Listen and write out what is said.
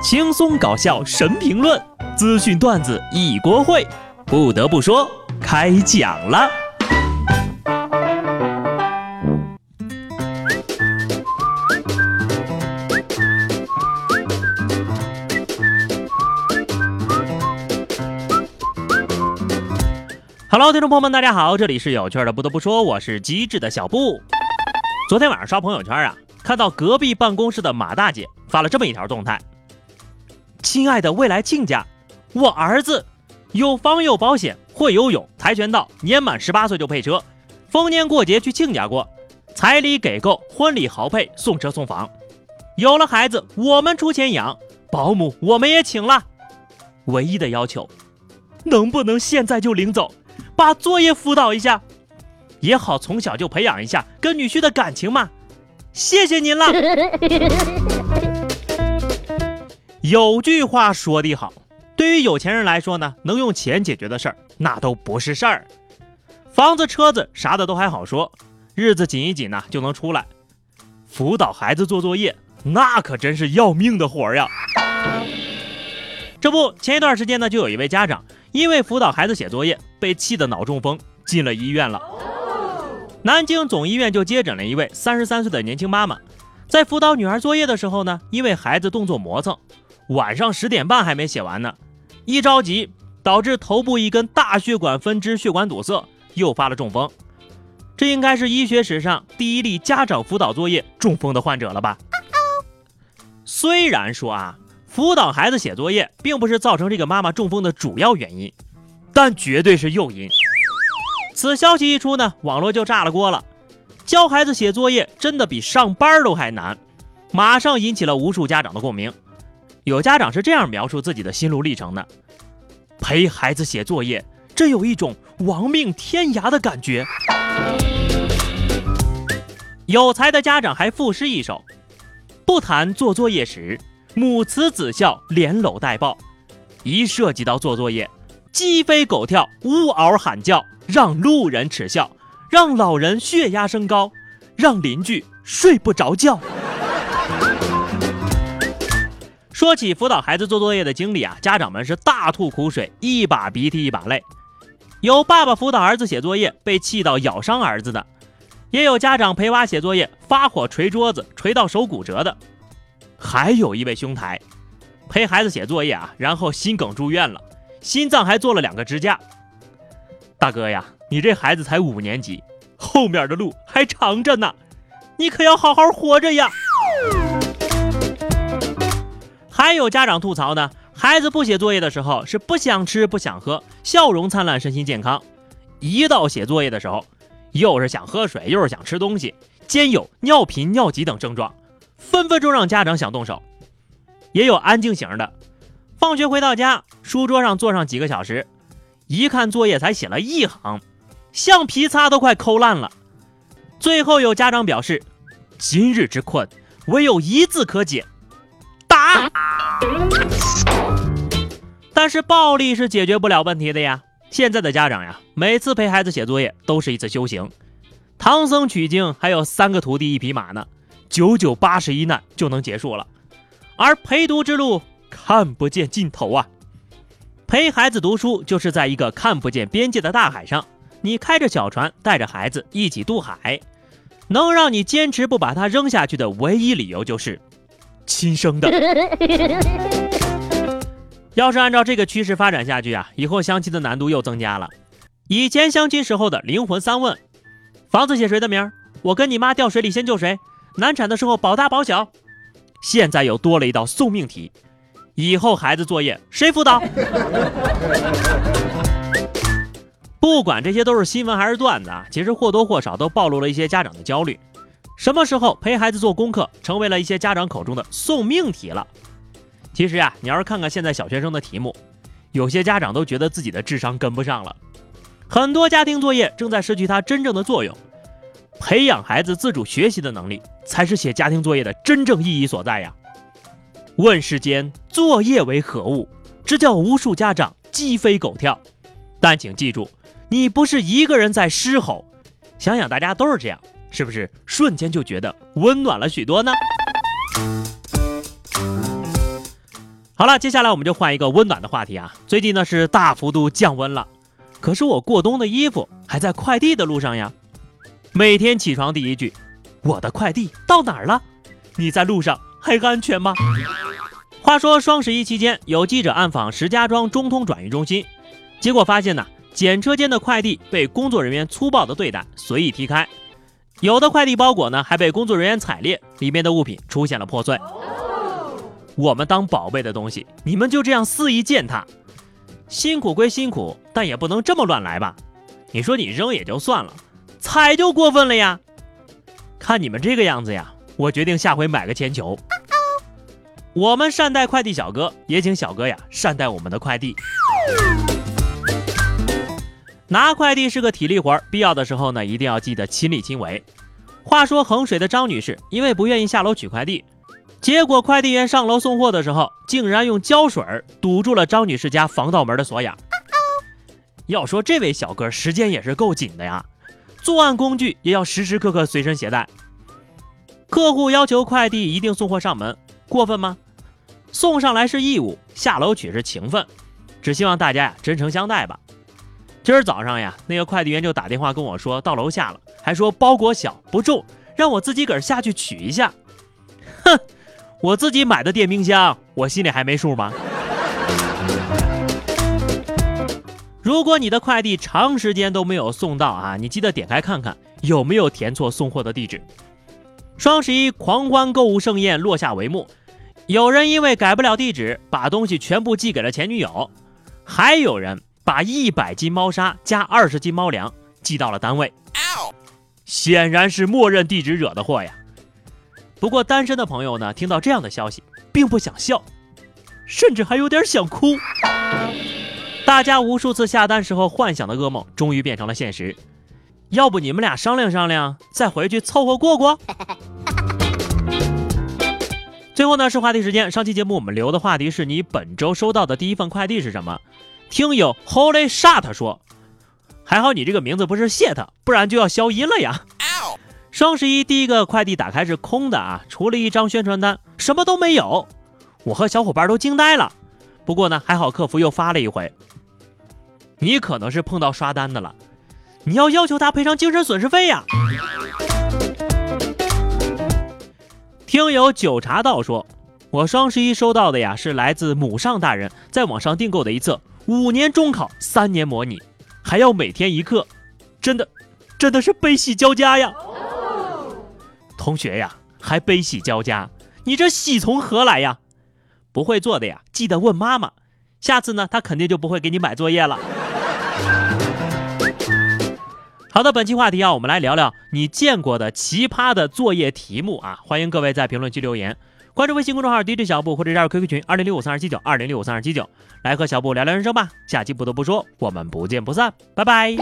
轻松搞笑神评论，资讯段子一锅烩。不得不说，开讲了。Hello，听众朋友们，大家好，这里是有趣的。不得不说，我是机智的小布。昨天晚上刷朋友圈啊，看到隔壁办公室的马大姐发了这么一条动态：“亲爱的未来亲家，我儿子有房有保险，会游泳、跆拳道，年满十八岁就配车，逢年过节去亲家过，彩礼给够，婚礼豪配，送车送房。有了孩子，我们出钱养，保姆我们也请了。唯一的要求，能不能现在就领走？”把作业辅导一下，也好从小就培养一下跟女婿的感情嘛。谢谢您了。有句话说得好，对于有钱人来说呢，能用钱解决的事儿那都不是事儿。房子、车子啥的都还好说，日子紧一紧呢就能出来。辅导孩子做作业，那可真是要命的活儿呀。这不，前一段时间呢，就有一位家长。因为辅导孩子写作业，被气得脑中风，进了医院了。南京总医院就接诊了一位三十三岁的年轻妈妈，在辅导女儿作业的时候呢，因为孩子动作磨蹭，晚上十点半还没写完呢，一着急导致头部一根大血管分支血管堵塞，诱发了中风。这应该是医学史上第一例家长辅导作业中风的患者了吧？虽然说啊。辅导孩子写作业，并不是造成这个妈妈中风的主要原因，但绝对是诱因。此消息一出呢，网络就炸了锅了。教孩子写作业真的比上班都还难，马上引起了无数家长的共鸣。有家长是这样描述自己的心路历程的：陪孩子写作业，这有一种亡命天涯的感觉。有才的家长还赋诗一首：不谈做作业时。母慈子孝，连搂带抱，一涉及到做作业，鸡飞狗跳，呜嗷喊叫，让路人耻笑，让老人血压升高，让邻居睡不着觉。说起辅导孩子做作业的经历啊，家长们是大吐苦水，一把鼻涕一把泪。有爸爸辅导儿子写作业被气到咬伤儿子的，也有家长陪娃写作业发火捶桌子，捶到手骨折的。还有一位兄台，陪孩子写作业啊，然后心梗住院了，心脏还做了两个支架。大哥呀，你这孩子才五年级，后面的路还长着呢，你可要好好活着呀。还有家长吐槽呢，孩子不写作业的时候是不想吃不想喝，笑容灿烂，身心健康；一到写作业的时候，又是想喝水，又是想吃东西，兼有尿频、尿急等症状。分分钟让家长想动手，也有安静型的。放学回到家，书桌上坐上几个小时，一看作业才写了一行，橡皮擦都快抠烂了。最后有家长表示：“今日之困，唯有一字可解，打。”但是暴力是解决不了问题的呀。现在的家长呀，每次陪孩子写作业都是一次修行。唐僧取经还有三个徒弟一匹马呢。九九八十一难就能结束了，而陪读之路看不见尽头啊！陪孩子读书就是在一个看不见边界的大海上，你开着小船带着孩子一起渡海，能让你坚持不把他扔下去的唯一理由就是亲生的。要是按照这个趋势发展下去啊，以后相亲的难度又增加了。以前相亲时候的灵魂三问：房子写谁的名？我跟你妈掉水里先救谁？难产的时候保大保小，现在又多了一道送命题，以后孩子作业谁辅导？不管这些都是新闻还是段子啊，其实或多或少都暴露了一些家长的焦虑。什么时候陪孩子做功课成为了一些家长口中的送命题了？其实呀，你要是看看现在小学生的题目，有些家长都觉得自己的智商跟不上了，很多家庭作业正在失去它真正的作用。培养孩子自主学习的能力，才是写家庭作业的真正意义所在呀！问世间作业为何物，这叫无数家长鸡飞狗跳。但请记住，你不是一个人在狮吼。想想大家都是这样，是不是瞬间就觉得温暖了许多呢？好了，接下来我们就换一个温暖的话题啊。最近呢是大幅度降温了，可是我过冬的衣服还在快递的路上呀。每天起床第一句，我的快递到哪儿了？你在路上还安全吗？话说双十一期间，有记者暗访石家庄中通转运中心，结果发现呢，检车间的快递被工作人员粗暴的对待，随意踢开，有的快递包裹呢还被工作人员踩裂，里面的物品出现了破碎。我们当宝贝的东西，你们就这样肆意践踏，辛苦归辛苦，但也不能这么乱来吧？你说你扔也就算了，踩就过分了呀！看你们这个样子呀，我决定下回买个铅球。我们善待快递小哥，也请小哥呀善待我们的快递。拿快递是个体力活儿，必要的时候呢，一定要记得亲力亲为。话说衡水的张女士，因为不愿意下楼取快递。结果快递员上楼送货的时候，竟然用胶水堵住了张女士家防盗门的锁眼。要说这位小哥时间也是够紧的呀，作案工具也要时时刻刻随身携带。客户要求快递一定送货上门，过分吗？送上来是义务，下楼取是情分，只希望大家呀真诚相待吧。今儿早上呀，那个快递员就打电话跟我说到楼下了，还说包裹小不重，让我自己个儿下去取一下。哼。我自己买的电冰箱，我心里还没数吗？如果你的快递长时间都没有送到啊，你记得点开看看有没有填错送货的地址。双十一狂欢购物盛宴落下帷幕，有人因为改不了地址，把东西全部寄给了前女友，还有人把一百斤猫砂加二十斤猫粮寄到了单位，显然是默认地址惹的祸呀。不过单身的朋友呢，听到这样的消息，并不想笑，甚至还有点想哭。大家无数次下单时候幻想的噩梦，终于变成了现实。要不你们俩商量商量，再回去凑合过过。最后呢是话题时间，上期节目我们留的话题是你本周收到的第一份快递是什么？听友 Holy Shut 说，还好你这个名字不是谢特，不然就要消音了呀。双十一第一个快递打开是空的啊，除了一张宣传单，什么都没有。我和小伙伴都惊呆了。不过呢，还好客服又发了一回。你可能是碰到刷单的了，你要要求他赔偿精神损失费呀。听友九茶道说，我双十一收到的呀是来自母上大人在网上订购的一册五年中考三年模拟，还要每天一课，真的，真的是悲喜交加呀。同学呀，还悲喜交加，你这喜从何来呀？不会做的呀，记得问妈妈。下次呢，他肯定就不会给你买作业了。好的，本期话题啊，我们来聊聊你见过的奇葩的作业题目啊！欢迎各位在评论区留言，关注微信公众号 DJ 小布或者加入 QQ 群二零六五三二七九二零六五三二七九，来和小布聊聊人生吧。下期不得不说，我们不见不散，拜拜。